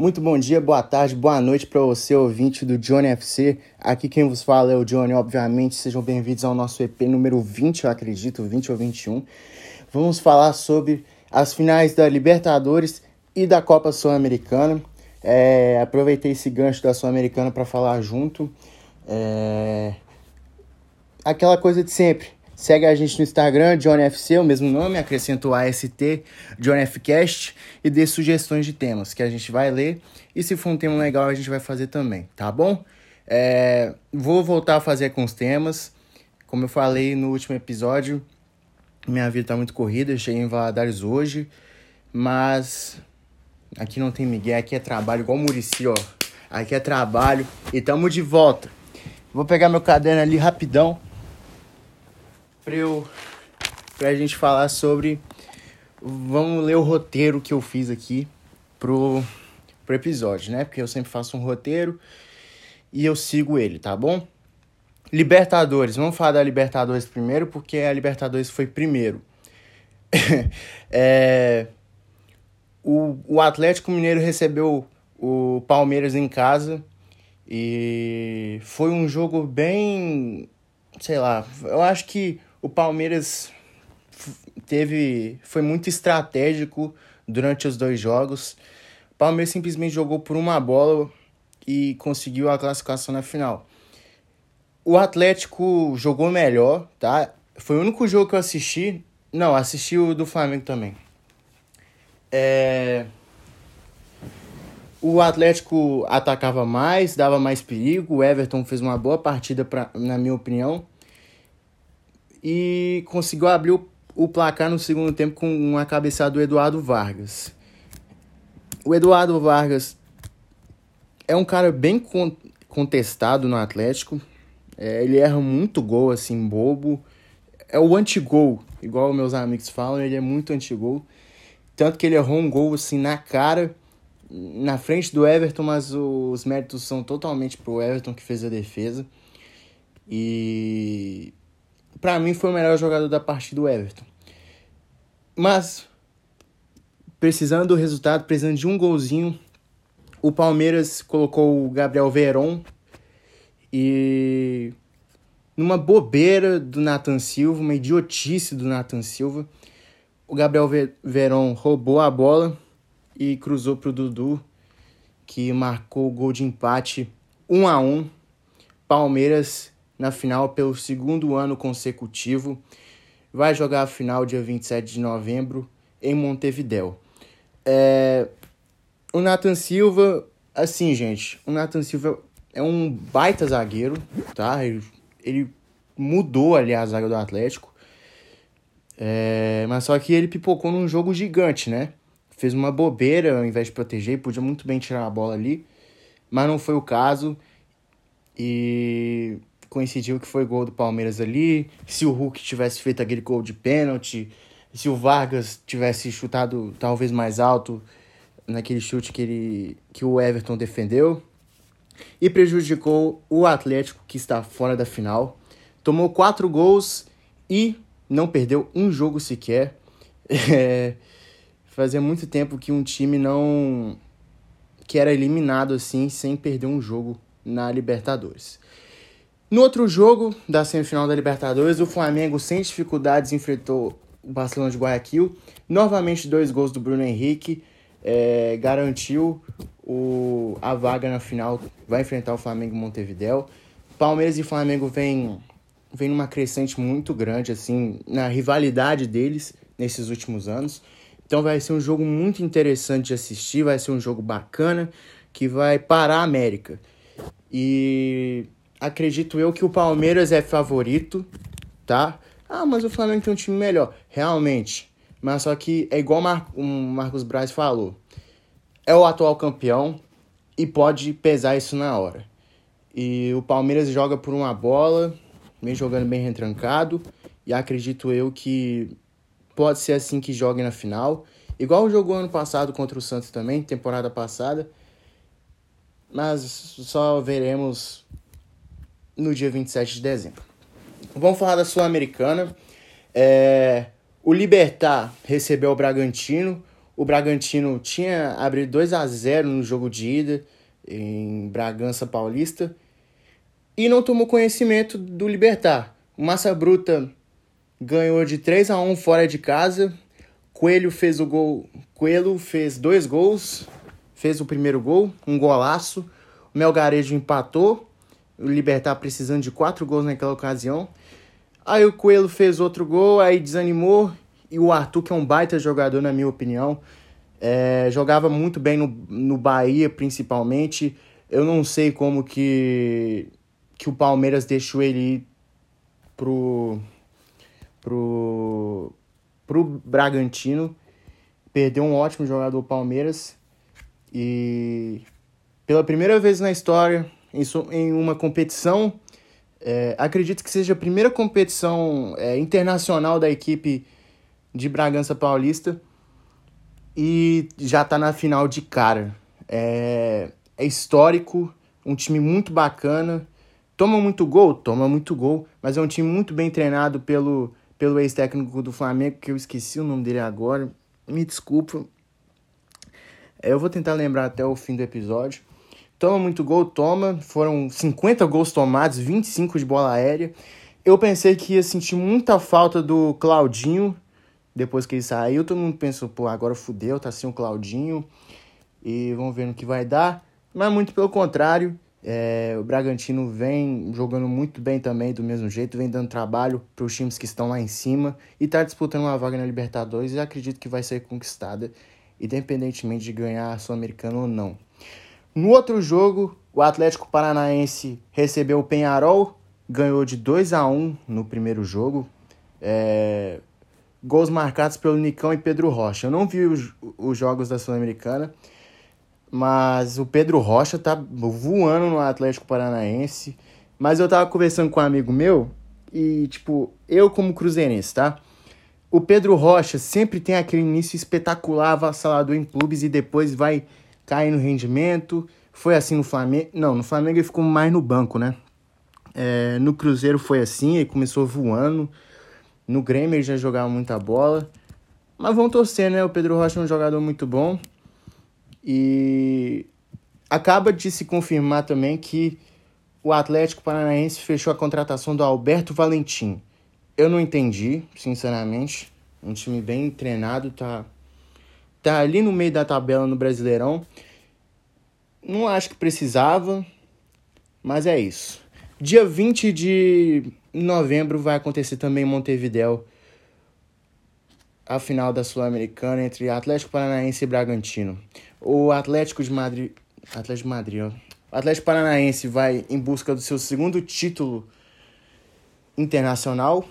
Muito bom dia, boa tarde, boa noite para você, ouvinte do Johnny FC. Aqui quem vos fala é o Johnny, obviamente. Sejam bem-vindos ao nosso EP número 20, eu acredito, 20 ou 21. Vamos falar sobre as finais da Libertadores e da Copa Sul-Americana. É, aproveitei esse gancho da Sul-Americana para falar junto. É... Aquela coisa de sempre. Segue a gente no Instagram, JohnFC, o mesmo nome, acrescenta o AST, JohnFcast, e dê sugestões de temas que a gente vai ler. E se for um tema legal, a gente vai fazer também, tá bom? É, vou voltar a fazer com os temas. Como eu falei no último episódio, minha vida tá muito corrida, eu cheguei em Valadares hoje, mas aqui não tem Miguel, aqui é trabalho, igual o Murici, ó. Aqui é trabalho e tamo de volta. Vou pegar meu caderno ali rapidão pra, eu, pra gente falar sobre. Vamos ler o roteiro que eu fiz aqui pro, pro episódio, né? Porque eu sempre faço um roteiro e eu sigo ele, tá bom? Libertadores, vamos falar da Libertadores primeiro, porque a Libertadores foi primeiro. é, o, o Atlético Mineiro recebeu o Palmeiras em casa e foi um jogo bem. Sei lá, eu acho que o Palmeiras teve foi muito estratégico durante os dois jogos. O Palmeiras simplesmente jogou por uma bola e conseguiu a classificação na final. O Atlético jogou melhor, tá? Foi o único jogo que eu assisti. Não, assisti o do Flamengo também. É... O Atlético atacava mais, dava mais perigo. O Everton fez uma boa partida, pra, na minha opinião e conseguiu abrir o, o placar no segundo tempo com uma cabeçada do Eduardo Vargas. O Eduardo Vargas é um cara bem con contestado no Atlético. É, ele erra muito gol, assim, bobo. É o anti-gol, igual meus amigos falam, ele é muito anti-gol. Tanto que ele errou um gol, assim, na cara, na frente do Everton, mas os méritos são totalmente pro Everton que fez a defesa. E para mim foi o melhor jogador da partida do Everton. Mas precisando do resultado, precisando de um golzinho, o Palmeiras colocou o Gabriel Veron e numa bobeira do Nathan Silva, uma idiotice do Nathan Silva, o Gabriel Veron roubou a bola e cruzou para o Dudu, que marcou o gol de empate 1 a 1. Palmeiras na final pelo segundo ano consecutivo. Vai jogar a final dia 27 de novembro em Montevidéu. É... O Nathan Silva, assim, gente, o Nathan Silva é um baita zagueiro, tá? Ele, ele mudou ali a zaga do Atlético. É... Mas só que ele pipocou num jogo gigante, né? Fez uma bobeira ao invés de proteger, podia muito bem tirar a bola ali, mas não foi o caso. E coincidiu que foi gol do Palmeiras ali. Se o Hulk tivesse feito aquele gol de pênalti, se o Vargas tivesse chutado talvez mais alto naquele chute que, ele, que o Everton defendeu. E prejudicou o Atlético, que está fora da final. Tomou quatro gols e não perdeu um jogo sequer. É, fazia muito tempo que um time não. que era eliminado assim, sem perder um jogo na Libertadores. No outro jogo da semifinal da Libertadores, o Flamengo, sem dificuldades, enfrentou o Barcelona de Guayaquil. Novamente, dois gols do Bruno Henrique. É, garantiu o, a vaga na final. Vai enfrentar o Flamengo em Montevidéu. Palmeiras e Flamengo vêm vem numa crescente muito grande, assim, na rivalidade deles nesses últimos anos. Então vai ser um jogo muito interessante de assistir, vai ser um jogo bacana que vai parar a América. E acredito eu que o Palmeiras é favorito, tá? Ah, mas o Flamengo tem um time melhor. Realmente. Mas só que é igual o Marcos Braz falou. É o atual campeão e pode pesar isso na hora. E o Palmeiras joga por uma bola, vem jogando bem retrancado. E acredito eu que pode ser assim que jogue na final. Igual jogou ano passado contra o Santos também, temporada passada. Mas só veremos no dia 27 de dezembro. Vamos falar da Sul-Americana. É, o Libertar recebeu o Bragantino. o Bragantino tinha abrido 2 a 0 no jogo de ida em Bragança Paulista e não tomou conhecimento do Libertar. O Massa Bruta ganhou de 3 a 1 fora de casa. Coelho fez o gol, Coelho fez dois gols, fez o primeiro gol, um golaço. O Melgarejo empatou. O Libertar precisando de quatro gols naquela ocasião. Aí o Coelho fez outro gol, aí desanimou. E o Arthur, que é um baita jogador, na minha opinião, é, jogava muito bem no, no Bahia, principalmente. Eu não sei como que, que o Palmeiras deixou ele ir pro, pro, pro Bragantino. Perdeu um ótimo jogador Palmeiras. E pela primeira vez na história, em, uma competição, é, acredito que seja a primeira competição é, internacional da equipe de Bragança Paulista e já tá na final de cara. É, é histórico, um time muito bacana. Toma muito gol? Toma muito gol, mas é um time muito bem treinado pelo, pelo ex-técnico do Flamengo, que eu esqueci o nome dele agora. Me desculpa. É, eu vou tentar lembrar até o fim do episódio. Toma muito gol, toma. Foram 50 gols tomados, 25 de bola aérea. Eu pensei que ia sentir muita falta do Claudinho, depois que ele saiu, todo mundo pensou, pô, agora fudeu, tá sem o Claudinho. E vamos ver no que vai dar. Mas muito pelo contrário, é, o Bragantino vem jogando muito bem também, do mesmo jeito, vem dando trabalho para os times que estão lá em cima e está disputando uma vaga na Libertadores e acredito que vai ser conquistada, independentemente de ganhar a Sul-Americana ou não. No outro jogo, o Atlético Paranaense recebeu o Penharol, ganhou de 2 a 1 no primeiro jogo. É, gols marcados pelo Nicão e Pedro Rocha. Eu não vi os, os jogos da Sul-Americana, mas o Pedro Rocha tá voando no Atlético Paranaense. Mas eu tava conversando com um amigo meu e, tipo, eu como cruzeirense, tá? O Pedro Rocha sempre tem aquele início espetacular, avassalador em clubes e depois vai cair no rendimento. Foi assim no Flamengo. Não, no Flamengo ele ficou mais no banco, né? É, no Cruzeiro foi assim, ele começou voando. No Grêmio ele já jogava muita bola. Mas vão torcer, né? O Pedro Rocha é um jogador muito bom. E acaba de se confirmar também que o Atlético Paranaense fechou a contratação do Alberto Valentim. Eu não entendi, sinceramente. Um time bem treinado, tá, tá ali no meio da tabela no Brasileirão. Não acho que precisava, mas é isso. Dia 20 de em novembro vai acontecer também em Montevidéu a final da Sul-Americana entre Atlético Paranaense e Bragantino. O Atlético de Madrid, Atlético de Madrid, ó. O Atlético Paranaense vai em busca do seu segundo título internacional.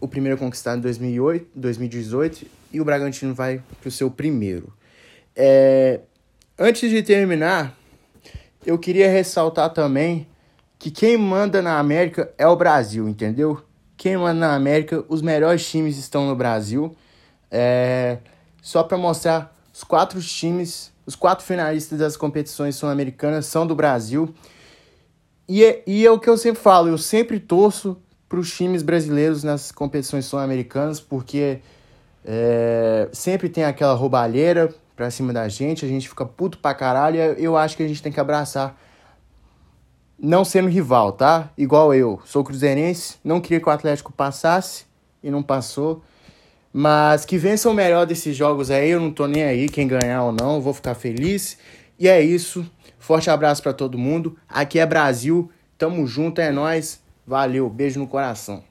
O primeiro conquistado em 2008, 2018 e o Bragantino vai para o seu primeiro. É, antes de terminar, eu queria ressaltar também que quem manda na América é o Brasil, entendeu? Quem manda na América, os melhores times estão no Brasil. É, só para mostrar, os quatro times, os quatro finalistas das competições sul-americanas são do Brasil. E é, e é o que eu sempre falo, eu sempre torço para os times brasileiros nas competições sul-americanas, porque é, sempre tem aquela roubalheira pra cima da gente, a gente fica puto pra caralho, eu acho que a gente tem que abraçar não sendo rival, tá? Igual eu, sou cruzeirense, não queria que o Atlético passasse e não passou. Mas que vença o melhor desses jogos aí, eu não tô nem aí quem ganhar ou não, vou ficar feliz. E é isso. Forte abraço para todo mundo. Aqui é Brasil. Tamo junto, é nós. Valeu, beijo no coração.